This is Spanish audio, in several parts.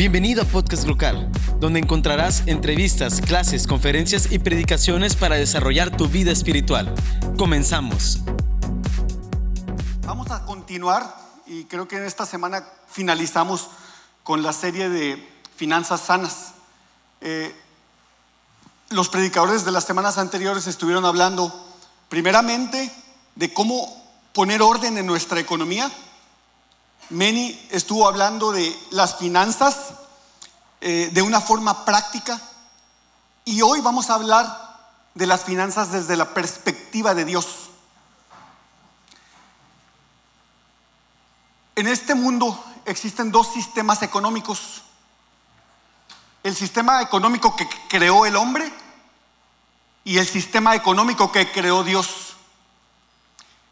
Bienvenido a Podcast Local, donde encontrarás entrevistas, clases, conferencias y predicaciones para desarrollar tu vida espiritual. Comenzamos. Vamos a continuar y creo que en esta semana finalizamos con la serie de finanzas sanas. Eh, los predicadores de las semanas anteriores estuvieron hablando primeramente de cómo poner orden en nuestra economía, Meni estuvo hablando de las finanzas eh, de una forma práctica y hoy vamos a hablar de las finanzas desde la perspectiva de Dios. En este mundo existen dos sistemas económicos. El sistema económico que creó el hombre y el sistema económico que creó Dios.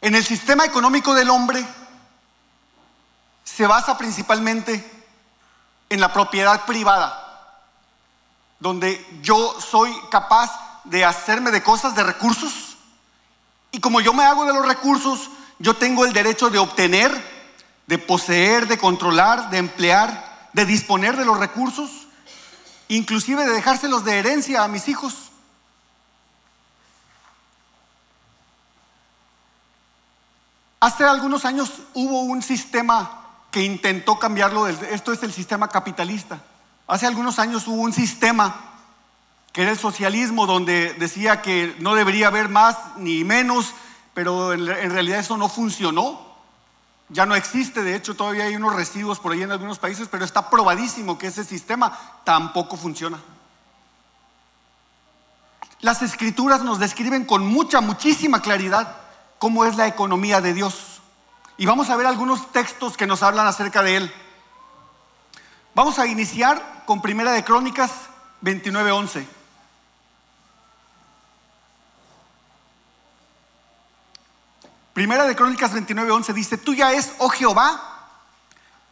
En el sistema económico del hombre se basa principalmente en la propiedad privada, donde yo soy capaz de hacerme de cosas, de recursos, y como yo me hago de los recursos, yo tengo el derecho de obtener, de poseer, de controlar, de emplear, de disponer de los recursos, inclusive de dejárselos de herencia a mis hijos. Hace algunos años hubo un sistema que intentó cambiarlo. Esto es el sistema capitalista. Hace algunos años hubo un sistema que era el socialismo, donde decía que no debería haber más ni menos, pero en, realidad eso no funcionó. Ya no existe, de hecho todavía hay unos residuos por ahí en algunos países, pero está probadísimo que ese sistema tampoco funciona. Las escrituras nos describen con mucha, muchísima claridad cómo es la economía de Dios. Y vamos a ver algunos textos que nos hablan acerca de él. Vamos a iniciar con Primera de Crónicas 29:11. Primera de Crónicas 29:11 dice, "Tuya es, oh Jehová,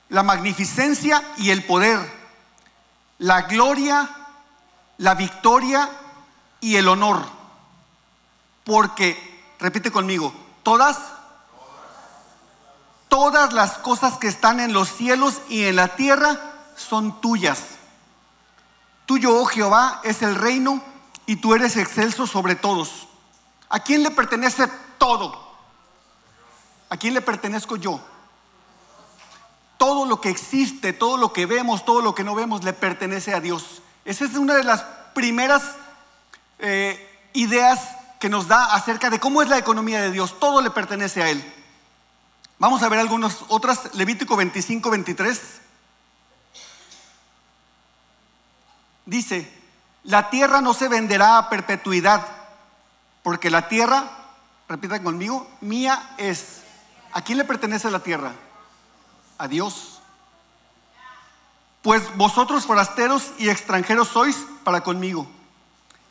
la magnificencia y el poder, la gloria, la victoria y el honor, porque repite conmigo, todas Todas las cosas que están en los cielos y en la tierra son tuyas. Tuyo, oh Jehová, es el reino y tú eres excelso sobre todos. ¿A quién le pertenece todo? ¿A quién le pertenezco yo? Todo lo que existe, todo lo que vemos, todo lo que no vemos, le pertenece a Dios. Esa es una de las primeras eh, ideas que nos da acerca de cómo es la economía de Dios. Todo le pertenece a Él. Vamos a ver algunas otras. Levítico 25, 23. Dice, la tierra no se venderá a perpetuidad, porque la tierra, repitan conmigo, mía es. ¿A quién le pertenece la tierra? A Dios. Pues vosotros forasteros y extranjeros sois para conmigo.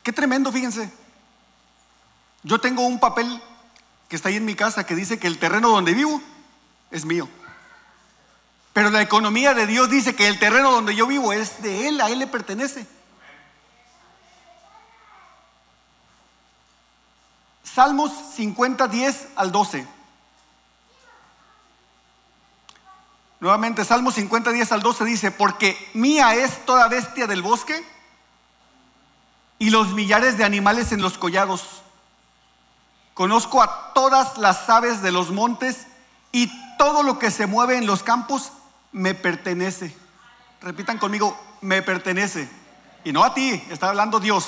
Qué tremendo, fíjense. Yo tengo un papel que está ahí en mi casa que dice que el terreno donde vivo es mío. Pero la economía de Dios dice que el terreno donde yo vivo es de Él, a Él le pertenece. Salmos 50, 10 al 12. Nuevamente, Salmos 50, 10 al 12 dice, porque mía es toda bestia del bosque y los millares de animales en los collados. Conozco a todas las aves de los montes y todo lo que se mueve en los campos me pertenece. Repitan conmigo, me pertenece. Y no a ti, está hablando Dios.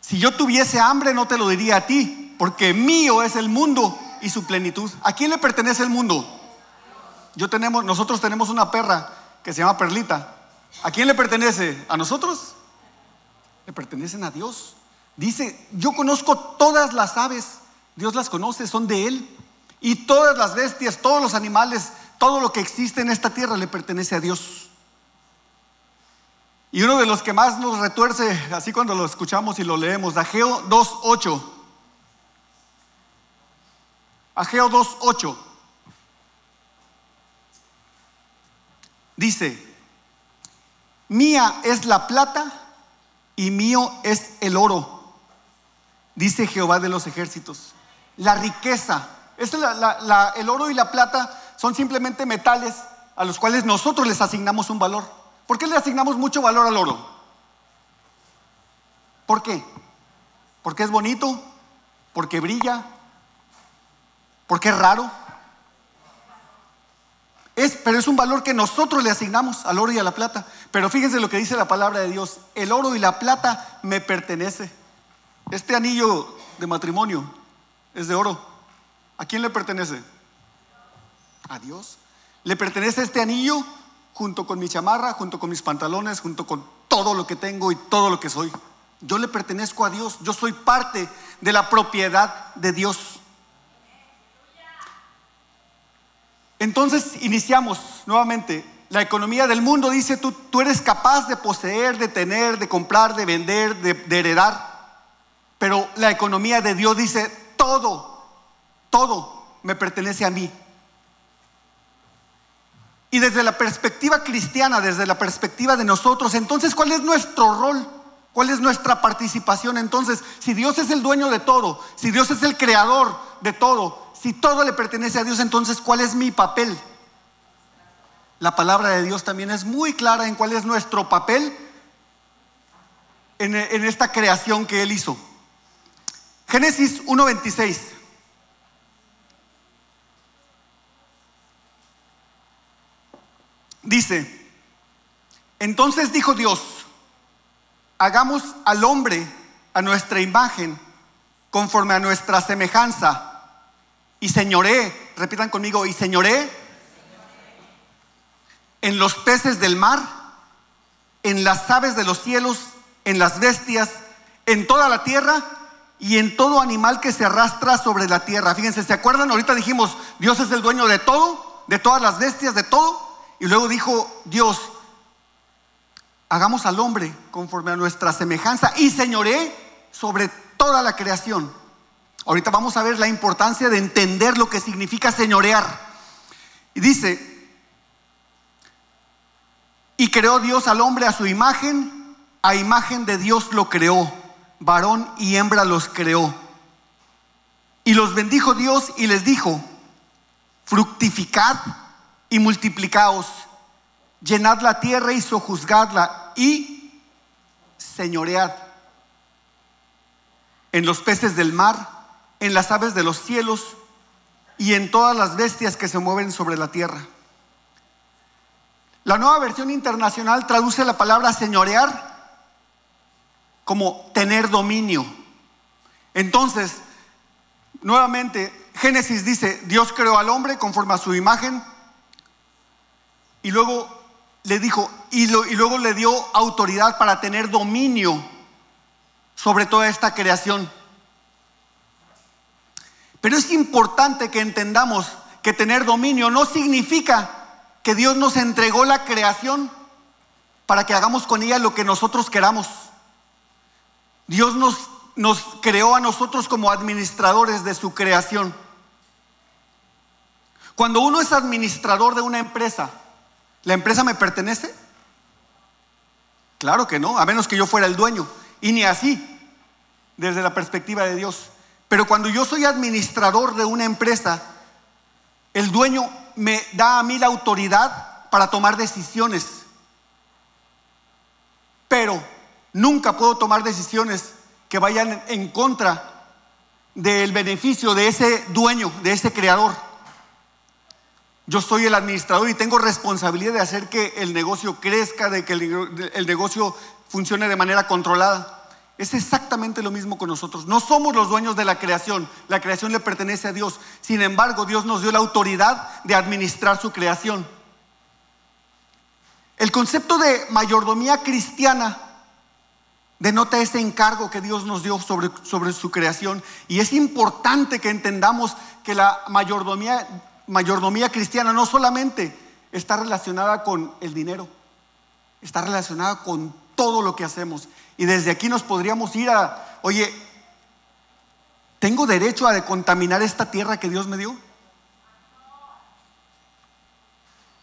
Si yo tuviese hambre no te lo diría a ti, porque mío es el mundo y su plenitud. ¿A quién le pertenece el mundo? Yo tenemos, nosotros tenemos una perra que se llama Perlita. ¿A quién le pertenece? ¿A nosotros? Le pertenecen a Dios. Dice, yo conozco todas las aves. Dios las conoce, son de Él. Y todas las bestias, todos los animales, todo lo que existe en esta tierra le pertenece a Dios. Y uno de los que más nos retuerce, así cuando lo escuchamos y lo leemos, Ageo 2.8. Ageo 2.8. Dice, mía es la plata y mío es el oro, dice Jehová de los ejércitos. La riqueza el oro y la plata son simplemente metales a los cuales nosotros les asignamos un valor. ¿Por qué le asignamos mucho valor al oro? ¿Por qué? ¿Porque es bonito? ¿Porque brilla? ¿Porque es raro? Es, pero es un valor que nosotros le asignamos al oro y a la plata. Pero fíjense lo que dice la palabra de Dios. El oro y la plata me pertenece. Este anillo de matrimonio es de oro. ¿A quién le pertenece? A Dios. Le pertenece este anillo junto con mi chamarra, junto con mis pantalones, junto con todo lo que tengo y todo lo que soy. Yo le pertenezco a Dios. Yo soy parte de la propiedad de Dios. Entonces iniciamos nuevamente. La economía del mundo dice, tú, tú eres capaz de poseer, de tener, de comprar, de vender, de, de heredar. Pero la economía de Dios dice, todo, todo me pertenece a mí. Y desde la perspectiva cristiana, desde la perspectiva de nosotros, entonces, ¿cuál es nuestro rol? ¿Cuál es nuestra participación? Entonces, si Dios es el dueño de todo, si Dios es el creador de todo, si todo le pertenece a Dios, entonces ¿cuál es mi papel? La palabra de Dios también es muy clara en cuál es nuestro papel en, en esta creación que Él hizo. Génesis 1.26. Dice, entonces dijo Dios, hagamos al hombre a nuestra imagen, conforme a nuestra semejanza y señoré, repitan conmigo, y señoré en los peces del mar, en las aves de los cielos, en las bestias, en toda la tierra y en todo animal que se arrastra sobre la tierra. Fíjense, ¿se acuerdan? Ahorita dijimos, Dios es el dueño de todo, de todas las bestias, de todo. Y luego dijo Dios, hagamos al hombre conforme a nuestra semejanza y señoré sobre toda la creación. Ahorita vamos a ver la importancia de entender lo que significa señorear. Y dice, y creó Dios al hombre a su imagen, a imagen de Dios lo creó, varón y hembra los creó. Y los bendijo Dios y les dijo, fructificad y multiplicaos, llenad la tierra y sojuzgadla y señoread en los peces del mar en las aves de los cielos y en todas las bestias que se mueven sobre la tierra. La nueva versión internacional traduce la palabra señorear como tener dominio. Entonces, nuevamente, Génesis dice, Dios creó al hombre conforme a su imagen y luego le dijo, y, y luego le dio autoridad para tener dominio sobre toda esta creación. Pero es importante que entendamos que tener dominio no significa que Dios nos entregó la creación para que hagamos con ella lo que nosotros queramos. Dios nos creó a nosotros como administradores de su creación. Cuando uno es administrador de una empresa, ¿la empresa me pertenece? Claro que no, a menos que yo fuera el dueño. Y ni así, desde la perspectiva de Dios. Pero cuando yo soy administrador de una empresa, el dueño me da a mí la autoridad para tomar decisiones. Pero nunca puedo tomar decisiones que vayan en contra del beneficio de ese dueño, de ese creador. Yo soy el administrador y tengo responsabilidad de hacer que el negocio crezca, de que el, negocio funcione de manera controlada. Es exactamente lo mismo con nosotros. No somos los dueños de la creación. La creación le pertenece a Dios. Sin embargo, Dios nos dio la autoridad de administrar su creación. El concepto de mayordomía cristiana denota ese encargo que Dios nos dio sobre, sobre su creación. Y es importante que entendamos que la mayordomía, mayordomía cristiana no solamente está relacionada con el dinero, está relacionada con todo lo que hacemos. Y desde aquí nos podríamos ir a, oye, ¿tengo derecho a contaminar esta tierra que Dios me dio?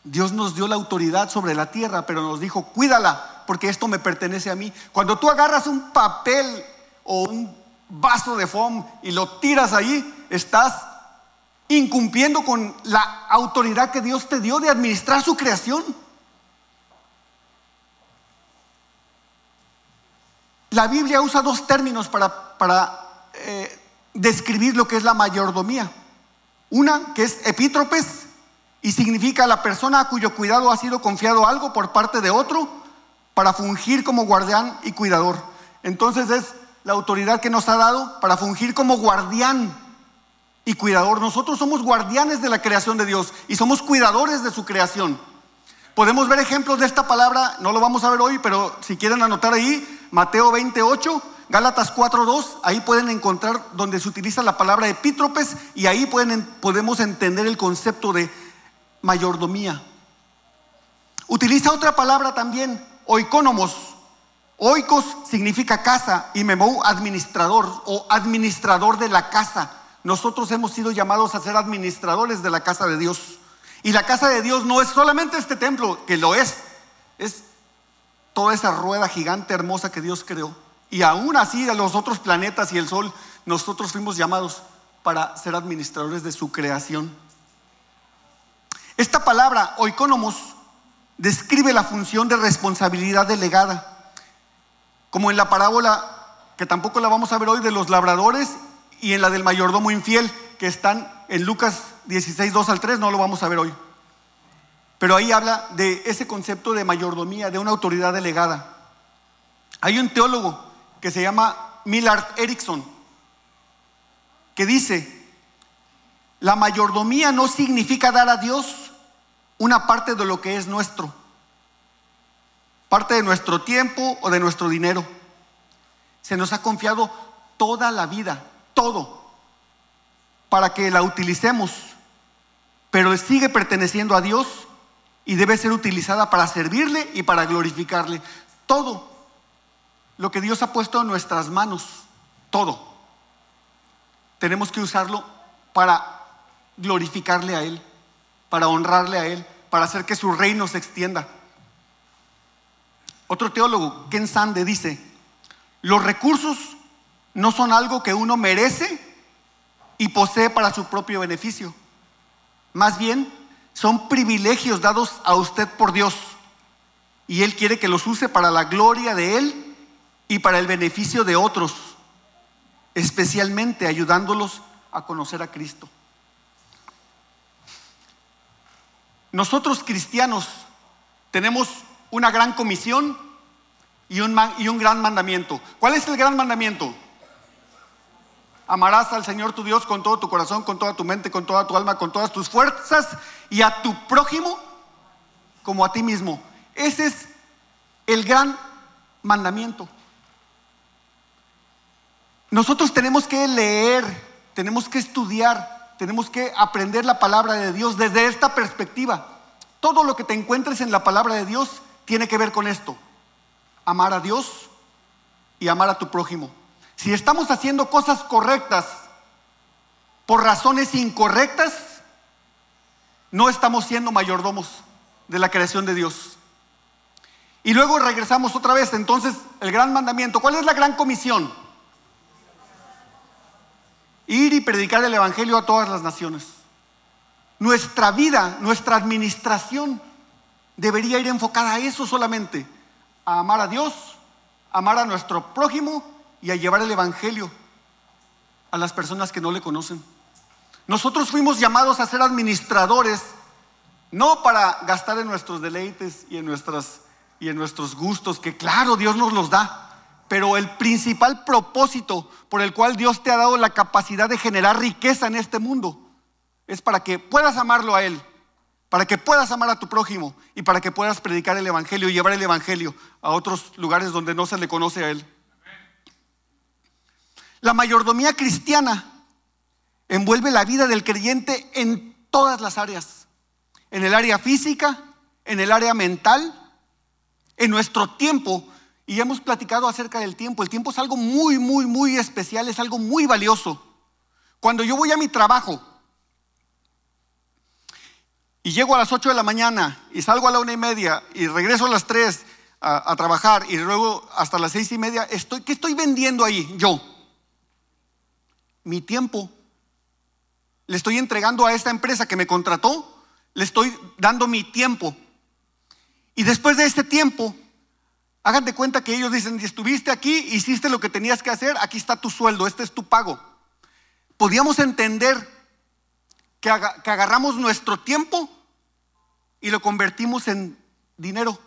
Dios nos dio la autoridad sobre la tierra, pero nos dijo, cuídala, porque esto me pertenece a mí. Cuando tú agarras un papel o un vaso de foam y lo tiras ahí, estás incumpliendo con la autoridad que Dios te dio de administrar su creación. La Biblia usa dos términos para, eh, describir lo que es la mayordomía. Una que es epítropes y significa la persona a cuyo cuidado ha sido confiado algo por parte de otro para fungir como guardián y cuidador. Entonces es la autoridad que nos ha dado para fungir como guardián y cuidador. Nosotros somos guardianes de la creación de Dios y somos cuidadores de su creación. Podemos ver ejemplos de esta palabra, no lo vamos a ver hoy, pero si quieren anotar ahí, Mateo 28, Gálatas 4.2, ahí pueden encontrar donde se utiliza la palabra epítropes y ahí pueden, podemos entender el concepto de mayordomía. Utiliza otra palabra también, oikónomos. Oikos significa casa y memou administrador o administrador de la casa. Nosotros hemos sido llamados a ser administradores de la casa de Dios. Y la casa de Dios no es solamente este templo, que lo es, es toda esa rueda gigante hermosa que Dios creó. Y aún así a los otros planetas y el sol, nosotros fuimos llamados para ser administradores de su creación. Esta palabra, oikonomos, describe la función de responsabilidad delegada, como en la parábola, que tampoco la vamos a ver hoy, de los labradores y en la del mayordomo infiel, que están en Lucas 16, 2 al 3, no lo vamos a ver hoy. Pero ahí habla de ese concepto de mayordomía, de una autoridad delegada. Hay un teólogo que se llama Millard Erickson, que dice, la mayordomía no significa dar a Dios una parte de lo que es nuestro, parte de nuestro tiempo o de nuestro dinero. Se nos ha confiado toda la vida, todo, para que la utilicemos, pero sigue perteneciendo a Dios y debe ser utilizada para servirle y para glorificarle. Todo lo que Dios ha puesto en nuestras manos, todo, tenemos que usarlo para glorificarle a Él, para honrarle a Él, para hacer que su reino se extienda. Otro teólogo, Ken Sande, dice, los recursos no son algo que uno merece y posee para su propio beneficio. Más bien, son privilegios dados a usted por Dios. Y Él quiere que los use para la gloria de Él y para el beneficio de otros, especialmente ayudándolos a conocer a Cristo. Nosotros cristianos tenemos una gran comisión y un, gran mandamiento. ¿Cuál es el gran mandamiento? Amarás al Señor tu Dios con todo tu corazón, con toda tu mente, con toda tu alma, con todas tus fuerzas y a tu prójimo como a ti mismo. Ese es el gran mandamiento. Nosotros tenemos que leer, tenemos que estudiar, tenemos que aprender la palabra de Dios desde esta perspectiva. Todo lo que te encuentres en la palabra de Dios tiene que ver con esto. Amar a Dios y amar a tu prójimo. Si estamos haciendo cosas correctas por razones incorrectas, no estamos siendo mayordomos de la creación de Dios. Y luego regresamos otra vez. Entonces, el gran mandamiento. ¿Cuál es la gran comisión? Ir y predicar el Evangelio a todas las naciones. Nuestra vida, nuestra administración debería ir enfocada a eso solamente, a amar a Dios, amar a nuestro prójimo y a llevar el Evangelio a las personas que no le conocen. Nosotros fuimos llamados a ser administradores, no para gastar en nuestros deleites y en, nuestras, y en nuestros gustos, que claro, Dios nos los da, pero el principal propósito por el cual Dios te ha dado la capacidad de generar riqueza en este mundo es para que puedas amarlo a Él, para que puedas amar a tu prójimo y para que puedas predicar el Evangelio y llevar el Evangelio a otros lugares donde no se le conoce a Él. La mayordomía cristiana envuelve la vida del creyente en todas las áreas, en el área física, en el área mental, en nuestro tiempo y hemos platicado acerca del tiempo. El tiempo es algo muy, muy, muy especial, es algo muy valioso. Cuando yo voy a mi trabajo y llego a las 8 de la mañana y salgo a la una y media y regreso a las 3 a, trabajar y luego hasta las seis y media, estoy, ¿qué estoy vendiendo ahí yo? Mi tiempo. Le estoy entregando a esta empresa que me contrató, le estoy dando mi tiempo. Y después de este tiempo, Hagan de cuenta que ellos dicen, estuviste aquí, hiciste lo que tenías que hacer, aquí está tu sueldo, este es tu pago. Podíamos entender que agarramos nuestro tiempo y lo convertimos en dinero.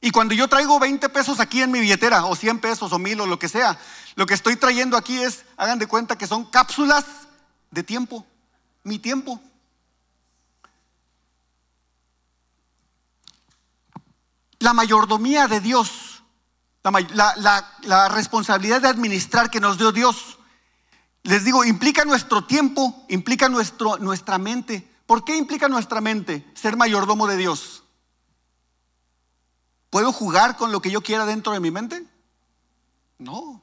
Y cuando yo traigo 20 pesos aquí en mi billetera, o 100 pesos, o 1000, o lo que sea, lo que estoy trayendo aquí es, hagan de cuenta que son cápsulas de tiempo, mi tiempo. La mayordomía de Dios, la, responsabilidad de administrar que nos dio Dios, les digo, implica nuestro tiempo, implica nuestro, nuestra mente. ¿Por qué implica nuestra mente ser mayordomo de Dios? ¿Puedo jugar con lo que yo quiera dentro de mi mente? No.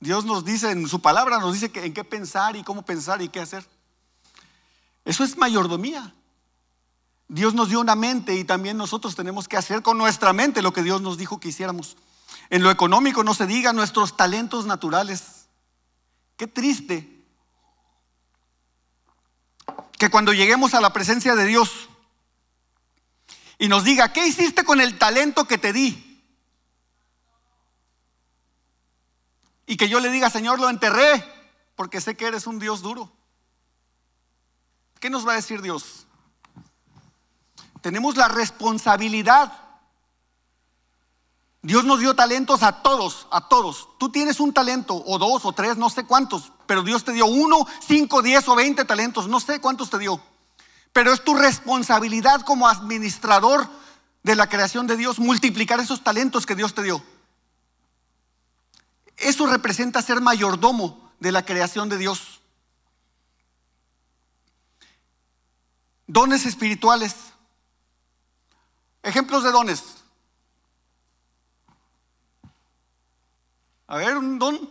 Dios nos dice en su palabra, nos dice en qué pensar y cómo pensar y qué hacer. Eso es mayordomía. Dios nos dio una mente y también nosotros tenemos que hacer con nuestra mente lo que Dios nos dijo que hiciéramos. En lo económico no se diga nuestros talentos naturales. Qué triste que cuando lleguemos a la presencia de Dios y nos diga, ¿qué hiciste con el talento que te di? Y que yo le diga, Señor, lo enterré, porque sé que eres un Dios duro. ¿Qué nos va a decir Dios? Tenemos la responsabilidad. Dios nos dio talentos a todos, a todos. Tú tienes un talento, o dos, o tres, no sé cuántos, pero Dios te dio uno, cinco, diez o veinte talentos, no sé cuántos te dio. Pero es tu responsabilidad como administrador de la creación de Dios multiplicar esos talentos que Dios te dio. Eso representa ser mayordomo de la creación de Dios. Dones espirituales. Ejemplos de dones. A ver, un don.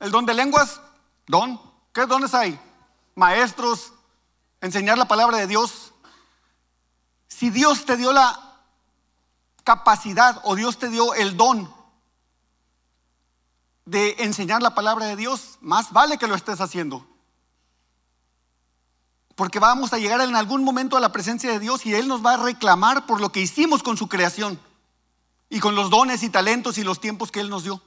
El don de lenguas, don. ¿Qué dones hay? Maestros, enseñar la palabra de Dios. Si Dios te dio la capacidad o Dios te dio el don de enseñar la palabra de Dios, más vale que lo estés haciendo. Porque vamos a llegar en algún momento a la presencia de Dios y Él nos va a reclamar por lo que hicimos con su creación y con los dones y talentos y los tiempos que Él nos dio.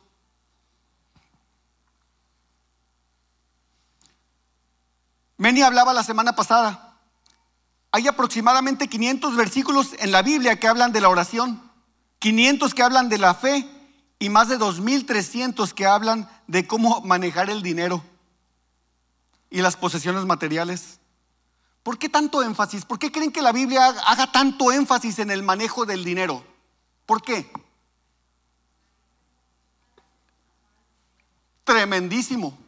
Meni hablaba la semana pasada. Hay aproximadamente 500 versículos en la Biblia que hablan de la oración, 500 que hablan de la fe y más de 2.300 que hablan de cómo manejar el dinero y las posesiones materiales. ¿Por qué tanto énfasis? ¿Por qué creen que la Biblia haga tanto énfasis en el manejo del dinero? ¿Por qué? Tremendísimo.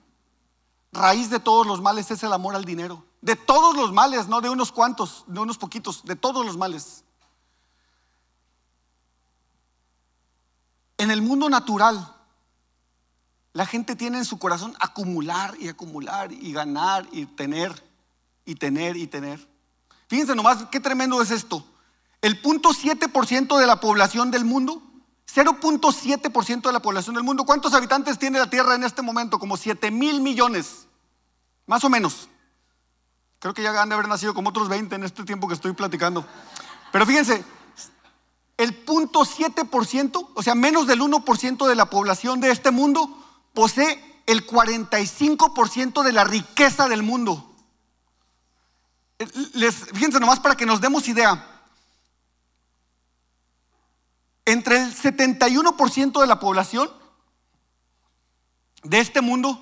Raíz de todos los males es el amor al dinero. De todos los males, no de unos cuantos, de unos poquitos, de todos los males. En el mundo natural, la gente tiene en su corazón acumular y acumular y ganar y tener y tener y tener. Fíjense nomás qué tremendo es esto. El punto 7% de la población del mundo, 0.7% de la población del mundo, ¿cuántos habitantes tiene la Tierra en este momento? Como 7 mil millones, más o menos. Creo que ya han de haber nacido como otros 20 en este tiempo que estoy platicando. Pero fíjense, el punto 7%, o sea, menos del 1% de la población de este mundo, posee el 45% de la riqueza del mundo. Les, fíjense nomás para que nos demos idea. Entre el 71% de la población de este mundo,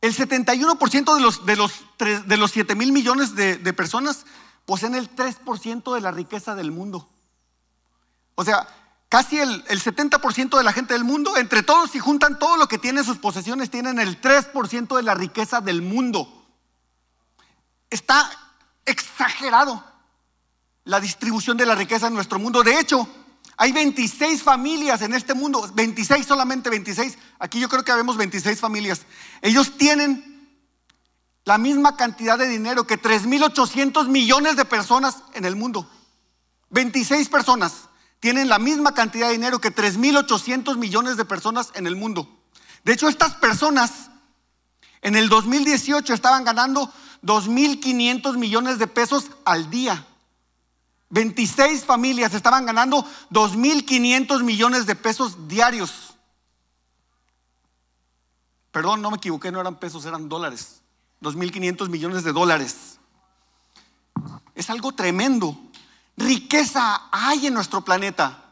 el 71% de los, de, los, de los 7 mil millones de, personas poseen el 3% de la riqueza del mundo. O sea, casi el, el 70% de la gente del mundo, entre todos, si juntan todo lo que tienen sus posesiones, tienen el 3% de la riqueza del mundo está exagerado la distribución de la riqueza en nuestro mundo. De hecho, hay 26 familias en este mundo, 26 solamente 26. Aquí yo creo que habemos 26 familias. Ellos tienen la misma cantidad de dinero que 3.800 millones de personas en el mundo. 26 personas tienen la misma cantidad de dinero que 3.800 millones de personas en el mundo. De hecho, estas personas en el 2018 estaban ganando 2.500 millones de pesos al día. 26 familias estaban ganando 2.500 millones de pesos diarios. Perdón, no me equivoqué, no eran pesos, eran dólares. 2.500 millones de dólares. Es algo tremendo. Riqueza hay en nuestro planeta.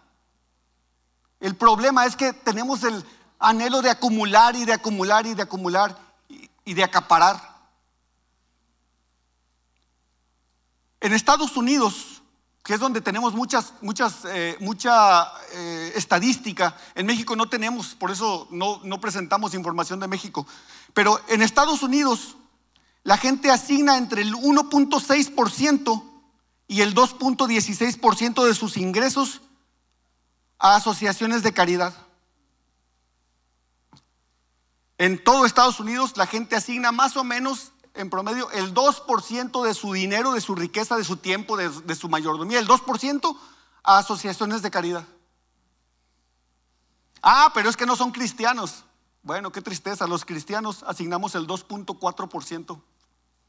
El problema es que tenemos el anhelo de acumular y de acumular y de acumular y de acaparar. En Estados Unidos, que es donde tenemos muchas, muchas, eh, mucha eh, estadística. En México no tenemos, por eso no, no presentamos información de México. Pero en Estados Unidos la gente asigna entre el 1.6% y el 2.16% de sus ingresos a asociaciones de caridad. En todo Estados Unidos la gente asigna más o menos en promedio el 2% de su dinero, de su riqueza, de su tiempo, de, su mayordomía, el 2% a asociaciones de caridad. Ah, pero es que no son cristianos. Bueno, qué tristeza, los cristianos asignamos el 2.4%,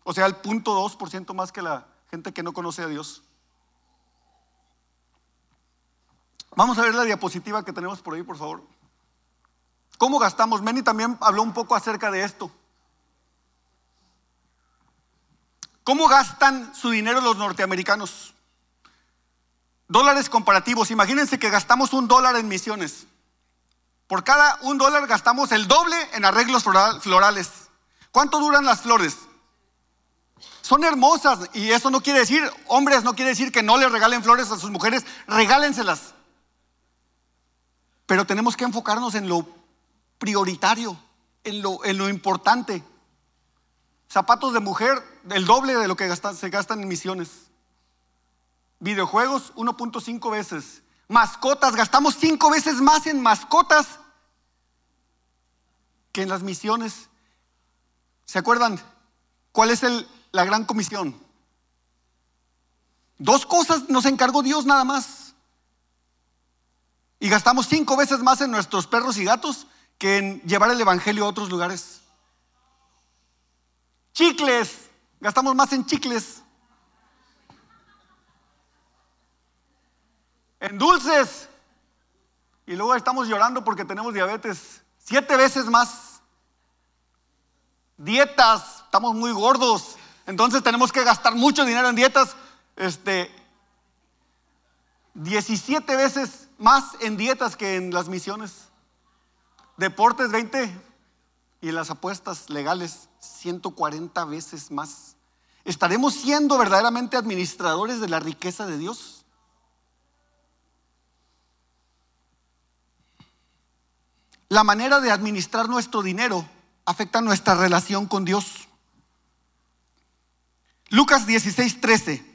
o sea, el 0.2% más que la gente que no conoce a Dios. Vamos a ver la diapositiva que tenemos por ahí, por favor. ¿Cómo gastamos? Meni también habló un poco acerca de esto. ¿Cómo gastan su dinero los norteamericanos? Dólares comparativos. Imagínense que gastamos un dólar en misiones. Por cada un dólar gastamos el doble en arreglos florales. ¿Cuánto duran las flores? Son hermosas y eso no quiere decir, hombres, no quiere decir que no le regalen flores a sus mujeres, regálenselas. Pero tenemos que enfocarnos en lo prioritario, en lo, en lo importante. Zapatos de mujer, el doble de lo que se gastan en misiones. Videojuegos, 1.5 veces. Mascotas, gastamos 5 veces más en mascotas que en las misiones. ¿Se acuerdan? ¿Cuál es la gran comisión? Dos cosas nos encargó Dios nada más. Y gastamos cinco veces más en nuestros perros y gatos que en llevar el Evangelio a otros lugares. Chicles, gastamos más en chicles. En dulces. Y luego estamos llorando porque tenemos diabetes. Siete veces más. Dietas, estamos muy gordos. Entonces tenemos que gastar mucho dinero en dietas. Este, 17 veces más en dietas que en las misiones. Deportes 20 y las apuestas legales 140 veces más. ¿Estaremos siendo verdaderamente administradores de la riqueza de Dios? La manera de administrar nuestro dinero afecta nuestra relación con Dios. Lucas 16, 13.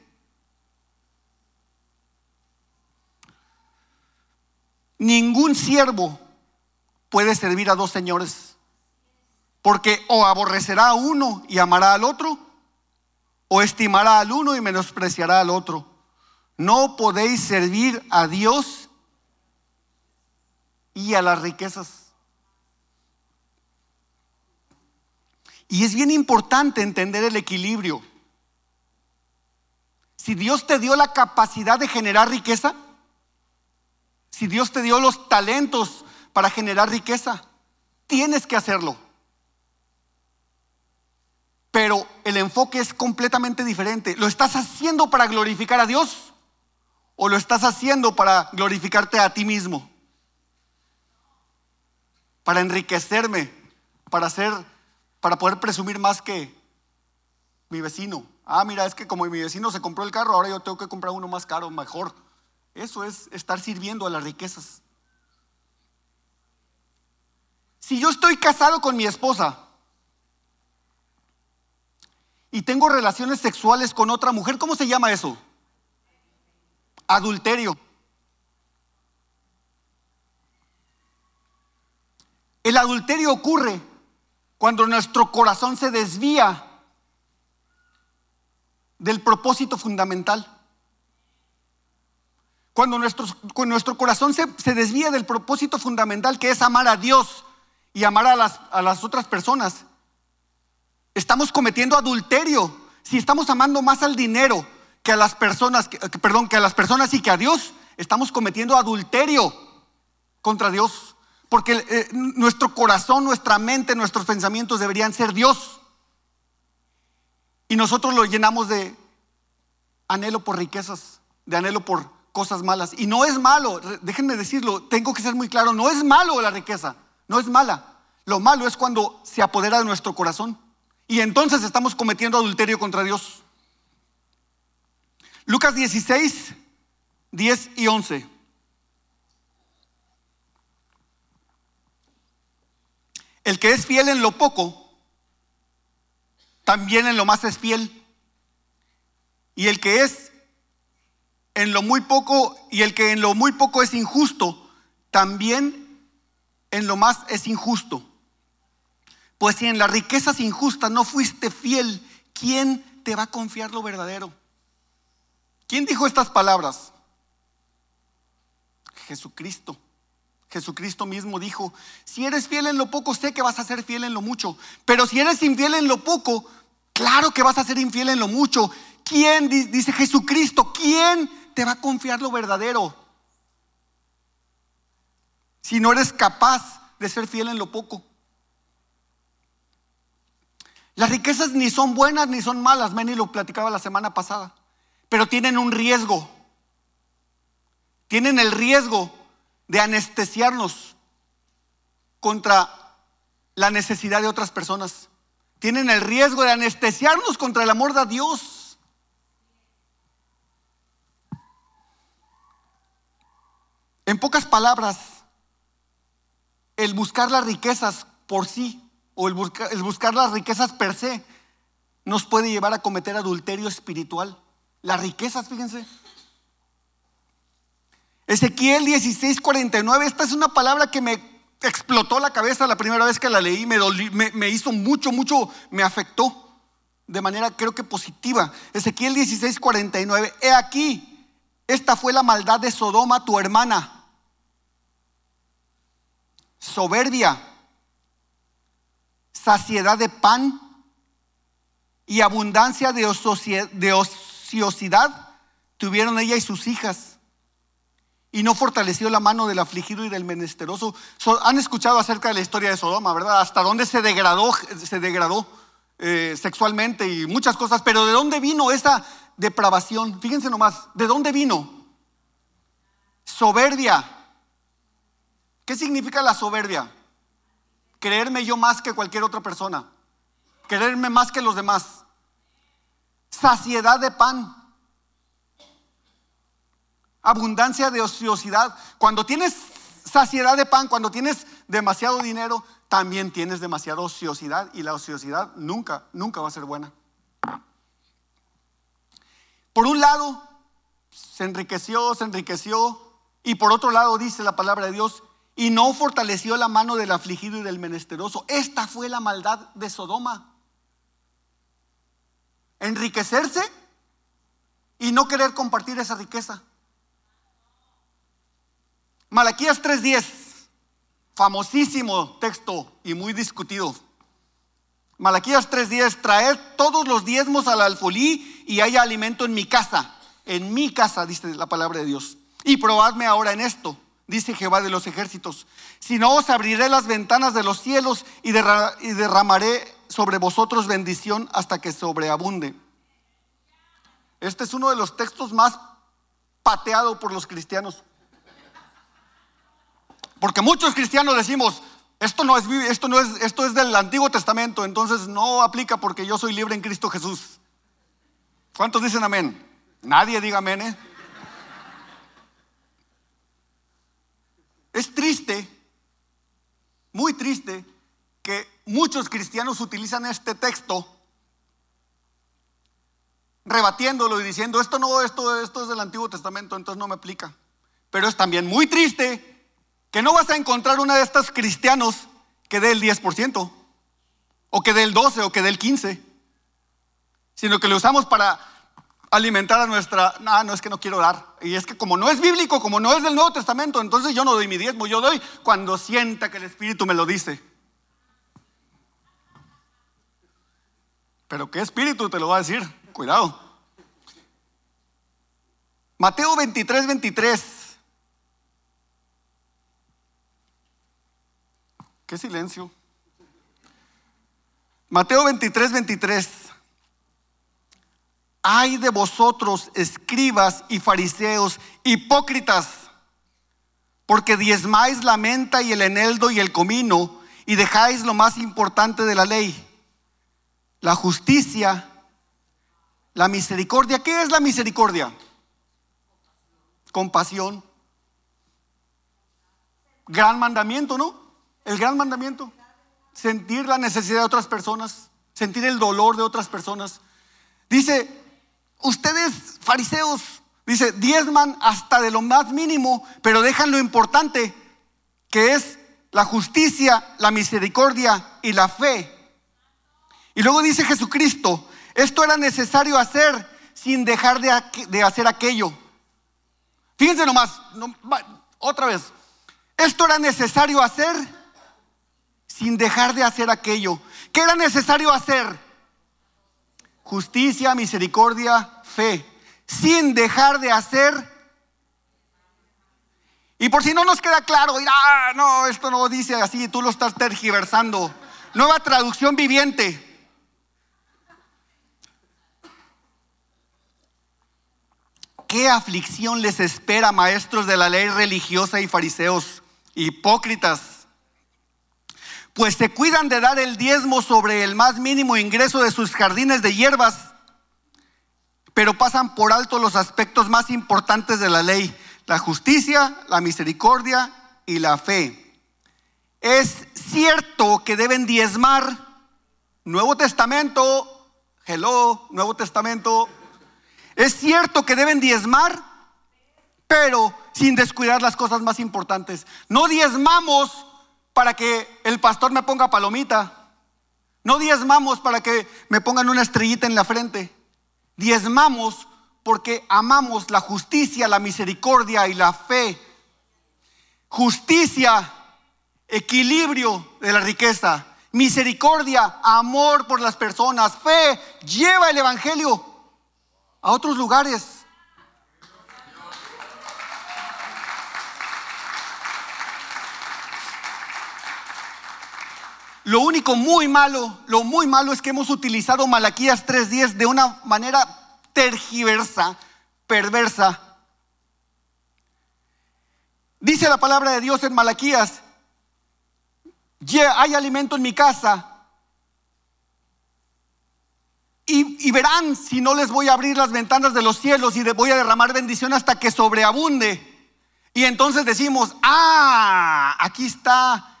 Ningún siervo puede servir a dos señores porque o aborrecerá a uno y amará al otro, o estimará al uno y menospreciará al otro. No podéis servir a Dios y a las riquezas. Y es bien importante entender el equilibrio. Si Dios te dio la capacidad de generar riqueza, si Dios te dio los talentos para generar riqueza, tienes que hacerlo. Pero el enfoque es completamente diferente. ¿Lo estás haciendo para glorificar a Dios? ¿O lo estás haciendo para glorificarte a ti mismo? Para enriquecerme, para hacer, para poder presumir más que mi vecino. Ah, mira, es que como mi vecino se compró el carro, ahora yo tengo que comprar uno más caro, mejor. Eso es estar sirviendo a las riquezas. Si yo estoy casado con mi esposa, y tengo relaciones sexuales con otra mujer, ¿cómo se llama eso? Adulterio. El adulterio ocurre cuando nuestro corazón se desvía del propósito fundamental. Cuando nuestro, nuestro corazón se, se, desvía del propósito fundamental que es amar a Dios y amar a las, a las otras personas, Estamos cometiendo adulterio si estamos amando más al dinero que a las personas, perdón, que a las personas y que a Dios estamos cometiendo adulterio contra Dios. Porque eh, nuestro corazón, nuestra mente, nuestros pensamientos deberían ser Dios. Y nosotros lo llenamos de anhelo por riquezas, de anhelo por cosas malas. Y no es malo, déjenme decirlo, tengo que ser muy claro, no es malo la riqueza, no es mala. Lo malo es cuando se apodera de nuestro corazón. Y entonces estamos cometiendo adulterio contra Dios. Lucas 16, 10 y 11. El que es fiel en lo poco, también en lo más es fiel. Y el que es en lo muy poco, y el que en lo muy poco es injusto, también en lo más es injusto. Pues si en las riquezas injustas no fuiste fiel, ¿quién te va a confiar lo verdadero? ¿Quién dijo estas palabras? Jesucristo. Jesucristo mismo dijo, si eres fiel en lo poco, sé que vas a ser fiel en lo mucho. Pero si eres infiel en lo poco, claro que vas a ser infiel en lo mucho. ¿Quién, dice Jesucristo, quién te va a confiar lo verdadero? Si no eres capaz de ser fiel en lo poco. Las riquezas ni son buenas ni son malas, Meni lo platicaba la semana pasada, pero tienen un riesgo. Tienen el riesgo de anestesiarnos contra la necesidad de otras personas. Tienen el riesgo de anestesiarnos contra el amor de Dios. En pocas palabras, el buscar las riquezas por sí o el buscar, las riquezas per se nos puede llevar a cometer adulterio espiritual. Las riquezas, fíjense, Ezequiel 16:49, esta es una palabra que me explotó la cabeza la primera vez que la leí, me, me, hizo mucho, mucho, me afectó de manera creo que positiva. Ezequiel 16:49, he aquí, esta fue la maldad de Sodoma, tu hermana. Soberbia, saciedad de pan y abundancia de, ociosidad tuvieron ella y sus hijas y no fortaleció la mano del afligido y del menesteroso. Han escuchado acerca de la historia de Sodoma, ¿verdad? Hasta dónde se degradó, se degradó eh, sexualmente y muchas cosas. Pero ¿de dónde vino esa depravación? Fíjense nomás, ¿de dónde vino? Soberbia. ¿Qué significa la soberbia? Creerme yo más que cualquier otra persona. Creerme más que los demás. Saciedad de pan abundancia de ociosidad. Cuando tienes saciedad de pan, cuando tienes demasiado dinero, también tienes demasiada ociosidad y la ociosidad nunca, nunca va a ser buena. Por un lado, se enriqueció, se enriqueció, y por otro lado dice la palabra de Dios, y no fortaleció la mano del afligido y del menesteroso. Esta fue la maldad de Sodoma. Enriquecerse y no querer compartir esa riqueza. Malaquías 3:10, famosísimo texto y muy discutido. Malaquías 3:10, traer todos los diezmos al alfolí y haya alimento en mi casa. En mi casa, dice la palabra de Dios. Y probadme ahora en esto, dice Jehová de los ejércitos. Si no, os abriré las ventanas de los cielos y, y derramaré sobre vosotros bendición hasta que sobreabunde. Este es uno de los textos más pateado por los cristianos. Porque muchos cristianos decimos, esto no es esto no es esto es del Antiguo Testamento, entonces no aplica porque yo soy libre en Cristo Jesús. ¿Cuántos dicen amén? Nadie diga amén. ¿eh? Es triste, muy triste que muchos cristianos utilizan este texto rebatiéndolo y diciendo, esto no, esto, esto es del Antiguo Testamento, entonces no me aplica. Pero es también muy triste que no vas a encontrar una de estas cristianos que dé el 10%, o que dé el 12%, o que dé el 15%, sino que lo usamos para alimentar a nuestra, no, no es que no quiero dar. Y es que como no es bíblico, como no es del Nuevo Testamento, entonces yo no doy mi diezmo, yo doy cuando sienta que el Espíritu me lo dice. Pero ¿qué Espíritu te lo va a decir? Cuidado. Mateo 23, 23. Qué silencio. Mateo 23, 23. Ay de vosotros, escribas y fariseos, hipócritas, porque diezmáis la menta y el eneldo y el comino y dejáis lo más importante de la ley, la justicia, la misericordia. ¿Qué es la misericordia? Compasión. Gran mandamiento, ¿no? El gran mandamiento. Sentir la necesidad de otras personas, sentir el dolor de otras personas. Dice, ustedes fariseos, dice, diezman hasta de lo más mínimo, pero dejan lo importante, que es la justicia, la misericordia y la fe. Y luego dice Jesucristo, esto era necesario hacer sin dejar de, hacer aquello. Fíjense nomás, otra vez, esto era necesario hacer sin dejar de hacer aquello. ¿Qué era necesario hacer? Justicia, misericordia, fe, sin dejar de hacer. Y por si no nos queda claro, ah, no, esto no dice así, tú lo estás tergiversando. Nueva traducción viviente. ¿Qué aflicción les espera, maestros de la ley religiosa y fariseos, hipócritas? Pues se cuidan de dar el diezmo sobre el más mínimo ingreso de sus jardines de hierbas pero pasan por alto los aspectos más importantes de la ley, la justicia, la misericordia y la fe. Es cierto que deben diezmar, Nuevo Testamento, hello, Nuevo Testamento, es cierto que deben diezmar, pero sin descuidar las cosas más importantes. No diezmamos para que el pastor me ponga palomita. No diezmamos para que me pongan una estrellita en la frente. Diezmamos porque amamos la justicia, la misericordia y la fe. Justicia, equilibrio de la riqueza. Misericordia, amor por las personas. Fe, lleva el Evangelio a otros lugares. Lo único muy malo, lo muy malo es que hemos utilizado Malaquías 3.10 de una manera tergiversa, perversa. Dice la palabra de Dios en Malaquías, hay alimento en mi casa y, verán si no les voy a abrir las ventanas de los cielos y voy a derramar bendición hasta que sobreabunde. Y entonces decimos, ah, aquí está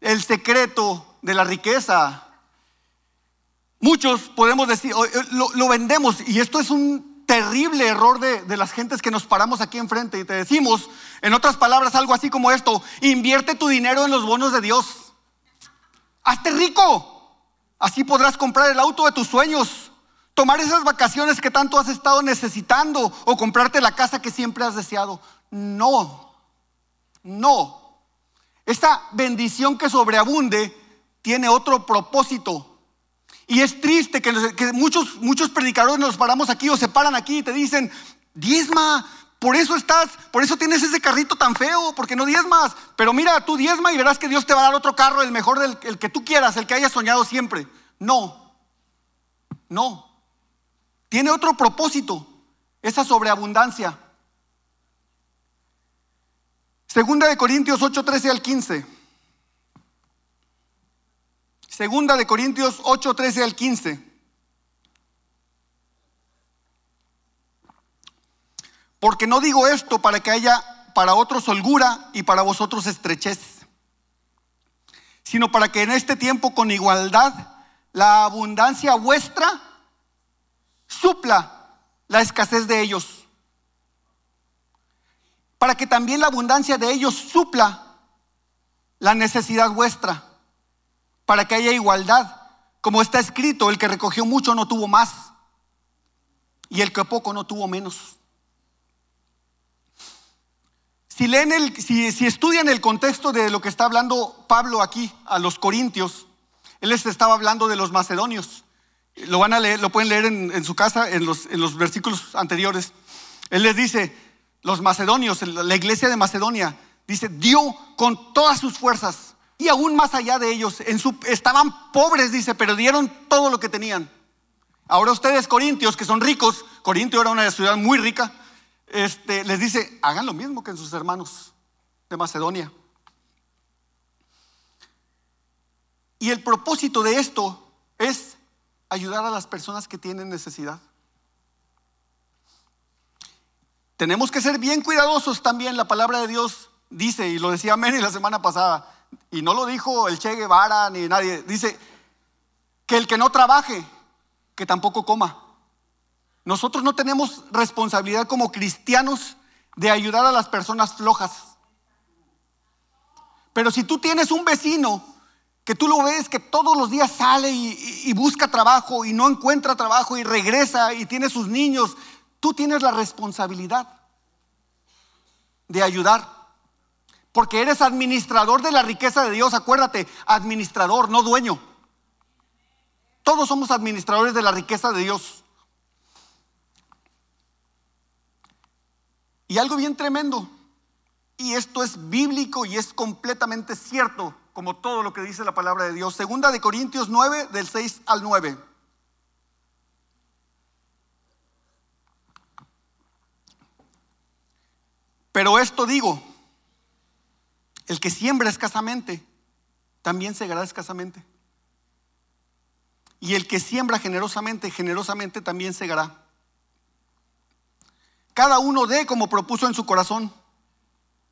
el secreto de la riqueza. Muchos podemos decir, lo, vendemos y esto es un terrible error de, de, las gentes que nos paramos aquí enfrente y te decimos, en otras palabras, algo así como esto, invierte tu dinero en los bonos de Dios. Hazte rico. Así podrás comprar el auto de tus sueños, tomar esas vacaciones que tanto has estado necesitando o comprarte la casa que siempre has deseado. No, no. Esta bendición que sobreabunde tiene otro propósito. Y es triste que, muchos, muchos predicadores nos paramos aquí o se paran aquí y te dicen, diezma, por eso estás, por eso tienes ese carrito tan feo, porque no diezmas. Pero mira, tú diezma y verás que Dios te va a dar otro carro, el mejor del el que tú quieras, el que hayas soñado siempre. No, no. Tiene otro propósito, esa sobreabundancia. Segunda de Corintios 8, 13 al 15. Segunda de Corintios 8, 13 al 15. Porque no digo esto para que haya para otros holgura y para vosotros estrechez, sino para que en este tiempo con igualdad la abundancia vuestra supla la escasez de ellos para que también la abundancia de ellos supla la necesidad vuestra, para que haya igualdad. Como está escrito, el que recogió mucho no tuvo más y el que poco no tuvo menos. Si, si, estudian el contexto de lo que está hablando Pablo aquí a los corintios, él les estaba hablando de los macedonios. Lo van a leer, lo pueden leer en, su casa en los versículos anteriores. Él les dice, los macedonios, la iglesia de Macedonia, dice, dio con todas sus fuerzas y aún más allá de ellos, en su, estaban pobres, dice, pero dieron todo lo que tenían. Ahora ustedes, corintios, que son ricos, Corintio era una ciudad muy rica, este, les dice, hagan lo mismo que en sus hermanos de Macedonia. Y el propósito de esto es ayudar a las personas que tienen necesidad. Tenemos que ser bien cuidadosos también. La palabra de Dios dice, y lo decía Mary la semana pasada, y no lo dijo el Che Guevara ni nadie, dice que el que no trabaje, que tampoco coma. Nosotros no tenemos responsabilidad como cristianos de ayudar a las personas flojas. Pero si tú tienes un vecino que tú lo ves que todos los días sale y, y, busca trabajo y no encuentra trabajo y regresa y tiene sus niños Tú tienes la responsabilidad de ayudar. Porque eres administrador de la riqueza de Dios. Acuérdate, administrador, no dueño. Todos somos administradores de la riqueza de Dios. Y algo bien tremendo, y esto es bíblico y es completamente cierto, como todo lo que dice la palabra de Dios. Segunda de Corintios 9, del 6 al 9. Pero esto digo, el que siembra escasamente, también segará escasamente. Y el que siembra generosamente, generosamente también segará. Cada uno dé como propuso en su corazón,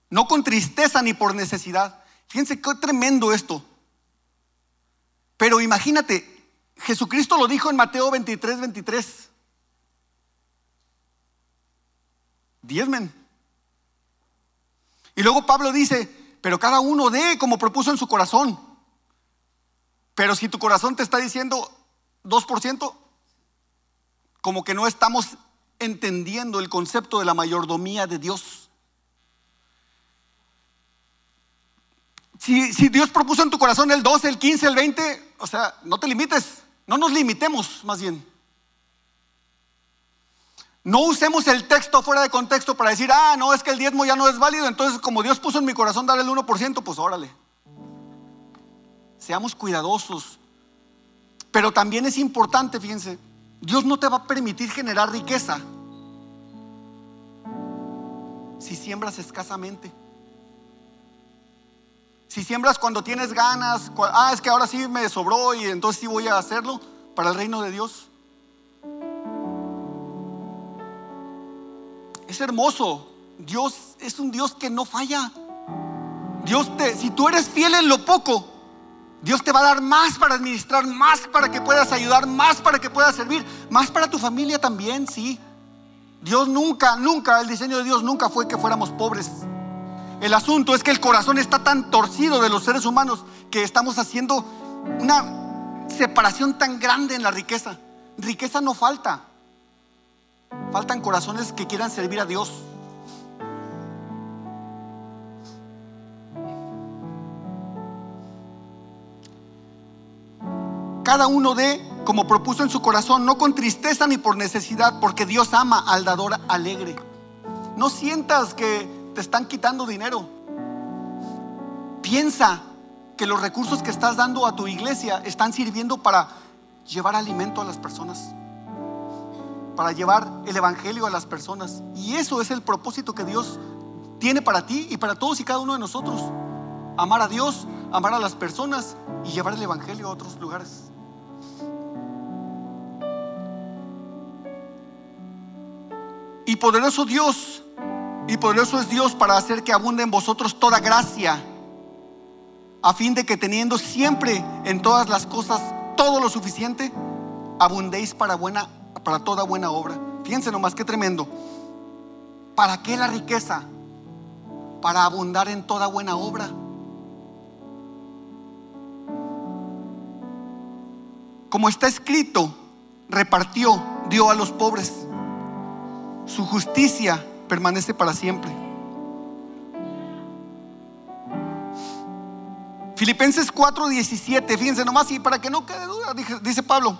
no con tristeza ni por necesidad. Fíjense qué tremendo esto. Pero imagínate, Jesucristo lo dijo en Mateo 23, 23. Diezmen. Y luego Pablo dice, pero cada uno dé como propuso en su corazón. Pero si tu corazón te está diciendo 2%, como que no estamos entendiendo el concepto de la mayordomía de Dios. Si, si, Dios propuso en tu corazón el 12, el 15, el 20, o sea, no te limites, no nos limitemos más bien. No usemos el texto fuera de contexto para decir, ah, no, es que el diezmo ya no es válido, entonces como Dios puso en mi corazón dar el 1%, pues órale. Seamos cuidadosos. Pero también es importante, fíjense, Dios no te va a permitir generar riqueza si siembras escasamente. Si siembras cuando tienes ganas, ah, es que ahora sí me sobró y entonces sí voy a hacerlo para el reino de Dios. Es hermoso. Dios es un Dios que no falla. Dios te, si tú eres fiel en lo poco, Dios te va a dar más para administrar, más para que puedas ayudar, más para que puedas servir, más para tu familia también, sí. Dios nunca, nunca, el diseño de Dios nunca fue que fuéramos pobres. El asunto es que el corazón está tan torcido de los seres humanos que estamos haciendo una separación tan grande en la riqueza. Riqueza no falta. Faltan corazones que quieran servir a Dios. Cada uno dé como propuso en su corazón, no con tristeza ni por necesidad, porque Dios ama al dador alegre. No sientas que te están quitando dinero. Piensa que los recursos que estás dando a tu iglesia están sirviendo para llevar alimento a las personas para llevar el Evangelio a las personas. Y eso es el propósito que Dios tiene para ti y para todos y cada uno de nosotros. Amar a Dios, amar a las personas y llevar el Evangelio a otros lugares. Y poderoso Dios, y poderoso es Dios para hacer que abunde en vosotros toda gracia, a fin de que teniendo siempre en todas las cosas todo lo suficiente, abundéis para buena para toda buena obra. Fíjense nomás qué tremendo. ¿Para qué la riqueza? Para abundar en toda buena obra. Como está escrito, repartió, dio a los pobres. Su justicia permanece para siempre. Filipenses 4:17, fíjense nomás, y para que no quede duda, dice Pablo,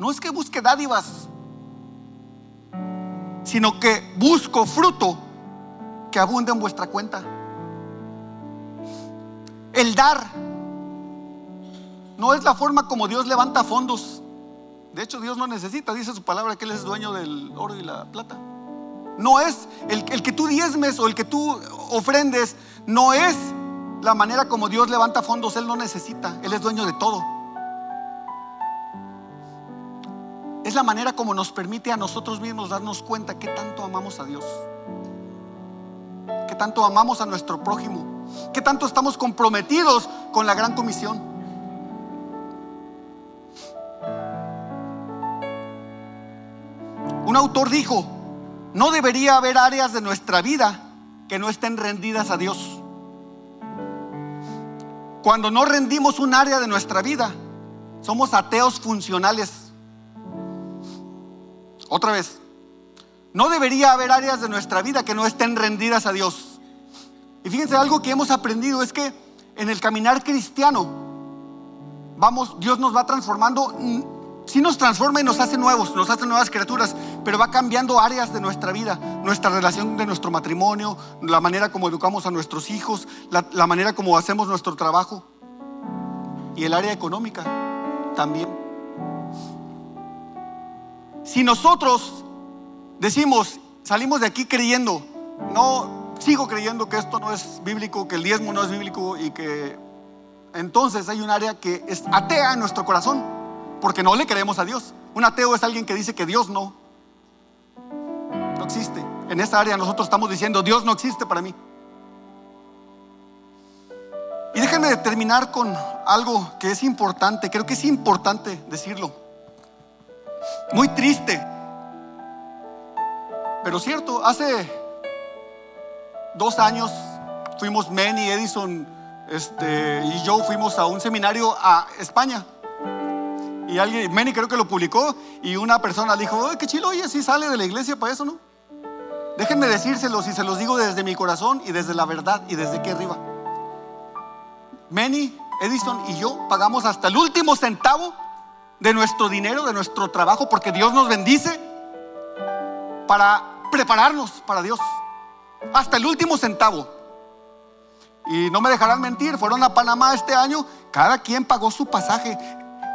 no es que busque dádivas. sino que busco fruto que abunde en vuestra cuenta. El dar no es la forma como Dios levanta fondos. De hecho, Dios no necesita, dice su palabra, que Él es dueño del oro y la plata. No es el, el que tú diezmes o el que tú ofrendes, no es la manera como Dios levanta fondos. Él no necesita, Él es dueño de todo. Es la manera como nos permite a nosotros mismos darnos cuenta que tanto amamos a Dios, que tanto amamos a nuestro prójimo, que tanto estamos comprometidos con la gran comisión. Un autor dijo, no debería haber áreas de nuestra vida que no estén rendidas a Dios. Cuando no rendimos un área de nuestra vida, somos ateos funcionales. Otra vez, no debería haber áreas de nuestra vida que no estén rendidas a Dios. Y fíjense, algo que hemos aprendido es que en el caminar cristiano, vamos, Dios nos va transformando, sí nos transforma y nos hace nuevos, nos hace nuevas criaturas, pero va cambiando áreas de nuestra vida, nuestra relación de nuestro matrimonio, la manera como educamos a nuestros hijos, la manera como hacemos nuestro trabajo y el área económica también. Si nosotros decimos, salimos de aquí creyendo, no sigo creyendo que esto no es bíblico, que el diezmo no es bíblico y que entonces hay un área que es atea en nuestro corazón, porque no le creemos a Dios. Un ateo es alguien que dice que Dios no, no existe. En esa área nosotros estamos diciendo, Dios no existe para mí. Y déjenme terminar con algo que es importante, creo que es importante decirlo muy triste. Pero cierto, hace dos años fuimos Manny, Edison este, y yo fuimos a un seminario a España. Y alguien, Manny creo que lo publicó y una persona dijo, qué chilo, oye, si sale de la iglesia para eso, ¿no? Déjenme decírselos y se los digo desde mi corazón y desde la verdad y desde aquí arriba. Manny, Edison y yo pagamos hasta el último centavo de nuestro dinero, de nuestro trabajo, porque Dios nos bendice para prepararnos para Dios. Hasta el último centavo. Y no me dejarán mentir, fueron a Panamá este año, cada quien pagó su pasaje.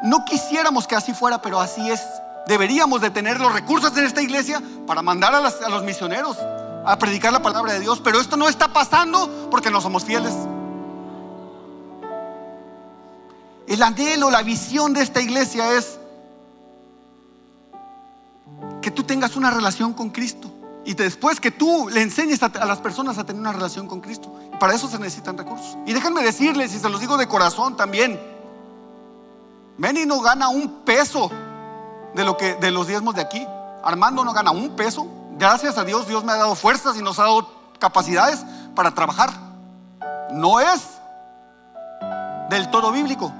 No quisiéramos que así fuera, pero así es. Deberíamos de tener los recursos en esta iglesia para mandar a, a los misioneros a predicar la palabra de Dios, pero esto no está pasando porque no somos fieles. El anhelo, la visión de esta iglesia es que tú tengas una relación con Cristo. Y después que tú le enseñes a, las personas a tener una relación con Cristo. Para eso se necesitan recursos. Y déjenme decirles, y se los digo de corazón también, Meni no gana un peso de, lo que, de los diezmos de aquí. Armando no gana un peso. Gracias a Dios, Dios me ha dado fuerzas y nos ha dado capacidades para trabajar. No es del todo bíblico.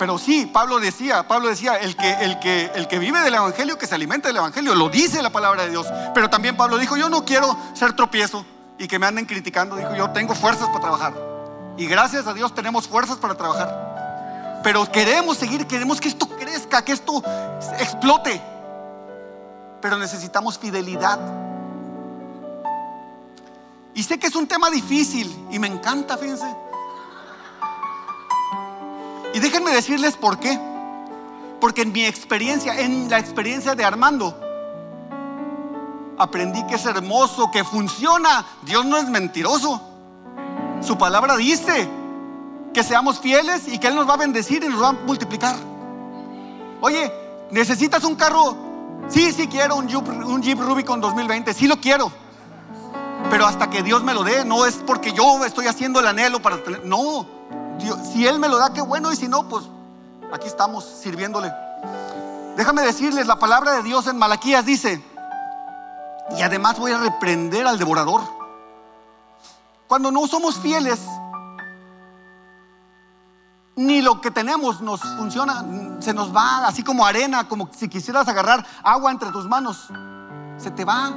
Pero sí, Pablo decía, Pablo decía, el que, el, que, el que vive del Evangelio, que se alimenta del Evangelio, lo dice la palabra de Dios. Pero también Pablo dijo, yo no quiero ser tropiezo y que me anden criticando. Dijo, yo tengo fuerzas para trabajar. Y gracias a Dios tenemos fuerzas para trabajar. Pero queremos seguir, queremos que esto crezca, que esto explote. Pero necesitamos fidelidad. Y sé que es un tema difícil y me encanta, fíjense. Y déjenme decirles por qué. Porque en mi experiencia, en la experiencia de Armando, aprendí que es hermoso, que funciona. Dios no es mentiroso. Su palabra dice que seamos fieles y que Él nos va a bendecir y nos va a multiplicar. Oye, ¿necesitas un carro? Sí, sí quiero un Jeep, un Jeep Rubicon 2020, sí lo quiero. Pero hasta que Dios me lo dé, no es porque yo estoy haciendo el anhelo para no, si Él me lo da, qué bueno, y si no, pues aquí estamos sirviéndole. Déjame decirles, la palabra de Dios en Malaquías dice, y además voy a reprender al devorador. Cuando no somos fieles, ni lo que tenemos nos funciona, se nos va así como arena, como si quisieras agarrar agua entre tus manos, se te va.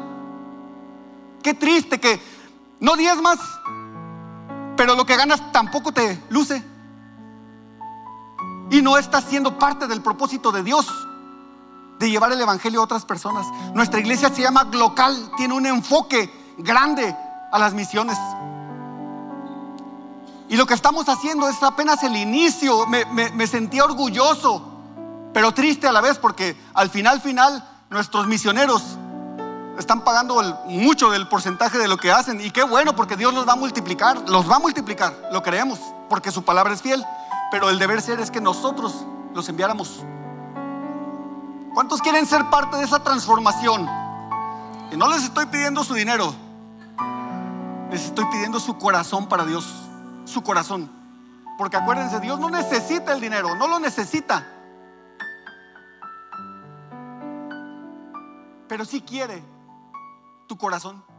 Qué triste que no diezmas, pero lo que ganas tampoco te luce. Y no estás siendo parte del propósito de Dios. de llevar el Evangelio a otras personas. Nuestra iglesia se llama Glocal, tiene un enfoque grande a las misiones. Y lo que estamos haciendo es apenas el inicio. Me sentía orgulloso, pero triste a la vez porque al final, final, nuestros misioneros están pagando mucho del porcentaje de lo que hacen. Y qué bueno, porque Dios los va a multiplicar, los va a multiplicar, lo creemos, porque su palabra es fiel. Pero el deber ser es que nosotros los enviáramos. ¿Cuántos quieren ser parte de esa transformación? Y no les estoy pidiendo su dinero, les estoy pidiendo su corazón para Dios, su corazón. Porque acuérdense, Dios no necesita el dinero, no lo necesita. Pero sí quiere tu corazón.